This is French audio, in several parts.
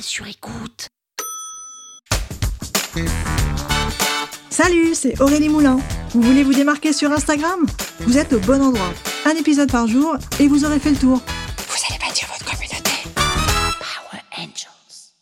Sur écoute. Salut, c'est Aurélie Moulin. Vous voulez vous démarquer sur Instagram? Vous êtes au bon endroit. Un épisode par jour et vous aurez fait le tour. Vous allez bâtir votre communauté. Power Angels.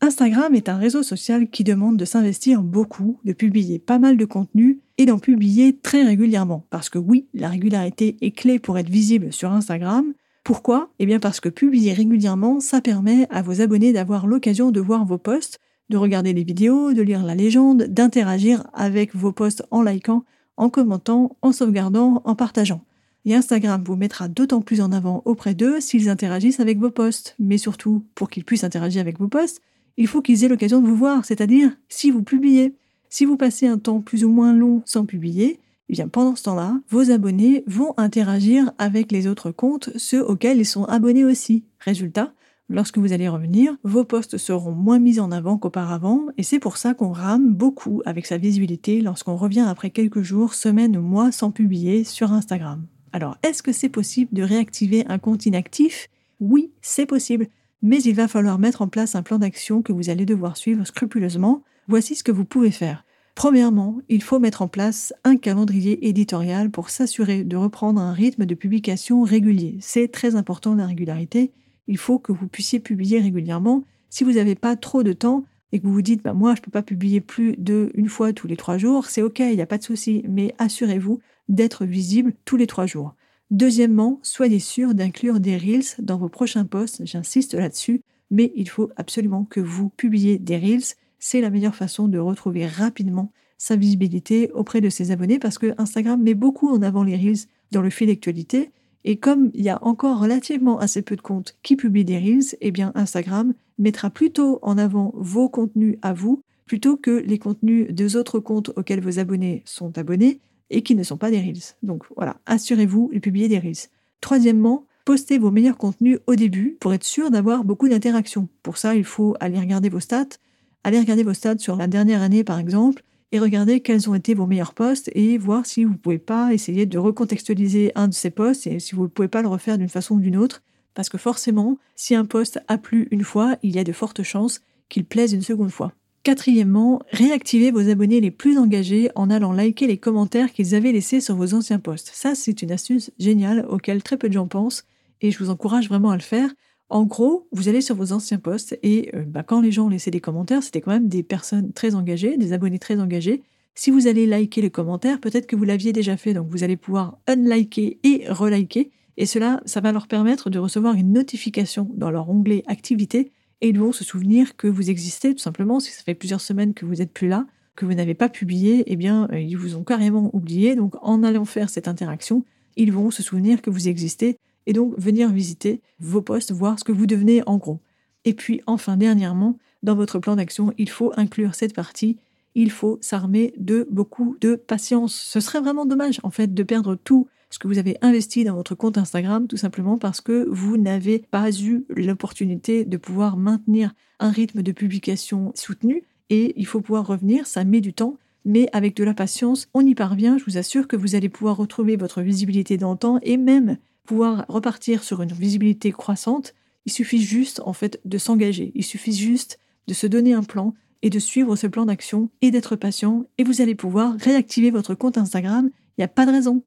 Instagram est un réseau social qui demande de s'investir beaucoup, de publier pas mal de contenu et d'en publier très régulièrement. Parce que oui, la régularité est clé pour être visible sur Instagram. Pourquoi? Eh bien parce que publier régulièrement, ça permet à vos abonnés d'avoir l'occasion de voir vos posts de regarder les vidéos, de lire la légende, d'interagir avec vos posts en likant, en commentant, en sauvegardant, en partageant. Et Instagram vous mettra d'autant plus en avant auprès d'eux s'ils interagissent avec vos posts. Mais surtout, pour qu'ils puissent interagir avec vos posts, il faut qu'ils aient l'occasion de vous voir, c'est-à-dire si vous publiez. Si vous passez un temps plus ou moins long sans publier, eh bien pendant ce temps-là, vos abonnés vont interagir avec les autres comptes, ceux auxquels ils sont abonnés aussi. Résultat, Lorsque vous allez revenir, vos posts seront moins mis en avant qu'auparavant et c'est pour ça qu'on rame beaucoup avec sa visibilité lorsqu'on revient après quelques jours, semaines ou mois sans publier sur Instagram. Alors, est-ce que c'est possible de réactiver un compte inactif? Oui, c'est possible, mais il va falloir mettre en place un plan d'action que vous allez devoir suivre scrupuleusement. Voici ce que vous pouvez faire. Premièrement, il faut mettre en place un calendrier éditorial pour s'assurer de reprendre un rythme de publication régulier. C'est très important la régularité il faut que vous puissiez publier régulièrement. Si vous n'avez pas trop de temps et que vous vous dites, bah, moi, je ne peux pas publier plus d'une fois tous les trois jours, c'est OK, il n'y a pas de souci, mais assurez-vous d'être visible tous les trois jours. Deuxièmement, soyez sûr d'inclure des Reels dans vos prochains posts, j'insiste là-dessus, mais il faut absolument que vous publiez des Reels. C'est la meilleure façon de retrouver rapidement sa visibilité auprès de ses abonnés parce que Instagram met beaucoup en avant les Reels dans le fil d'actualité et comme il y a encore relativement assez peu de comptes qui publient des Reels, eh bien Instagram mettra plutôt en avant vos contenus à vous plutôt que les contenus des autres comptes auxquels vos abonnés sont abonnés et qui ne sont pas des Reels. Donc voilà, assurez-vous de publier des Reels. Troisièmement, postez vos meilleurs contenus au début pour être sûr d'avoir beaucoup d'interactions. Pour ça, il faut aller regarder vos stats, aller regarder vos stats sur la dernière année par exemple, et regardez quels ont été vos meilleurs posts et voir si vous ne pouvez pas essayer de recontextualiser un de ces posts et si vous ne pouvez pas le refaire d'une façon ou d'une autre. Parce que forcément, si un post a plu une fois, il y a de fortes chances qu'il plaise une seconde fois. Quatrièmement, réactivez vos abonnés les plus engagés en allant liker les commentaires qu'ils avaient laissés sur vos anciens posts. Ça, c'est une astuce géniale auquel très peu de gens pensent et je vous encourage vraiment à le faire en gros, vous allez sur vos anciens posts et euh, bah, quand les gens laissaient des commentaires, c'était quand même des personnes très engagées, des abonnés très engagés. Si vous allez liker les commentaires, peut-être que vous l'aviez déjà fait, donc vous allez pouvoir unliker et reliker. Et cela, ça va leur permettre de recevoir une notification dans leur onglet activité et ils vont se souvenir que vous existez tout simplement. Si ça fait plusieurs semaines que vous n'êtes plus là, que vous n'avez pas publié, eh bien, euh, ils vous ont carrément oublié. Donc, en allant faire cette interaction, ils vont se souvenir que vous existez et donc venir visiter vos postes, voir ce que vous devenez en gros. Et puis enfin, dernièrement, dans votre plan d'action, il faut inclure cette partie, il faut s'armer de beaucoup de patience. Ce serait vraiment dommage en fait de perdre tout ce que vous avez investi dans votre compte Instagram tout simplement parce que vous n'avez pas eu l'opportunité de pouvoir maintenir un rythme de publication soutenu et il faut pouvoir revenir, ça met du temps, mais avec de la patience, on y parvient, je vous assure que vous allez pouvoir retrouver votre visibilité temps et même pouvoir repartir sur une visibilité croissante, il suffit juste en fait de s'engager, il suffit juste de se donner un plan et de suivre ce plan d'action et d'être patient et vous allez pouvoir réactiver votre compte Instagram, il n'y a pas de raison.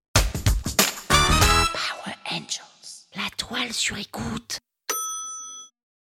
Power Angels, la toile sur écoute.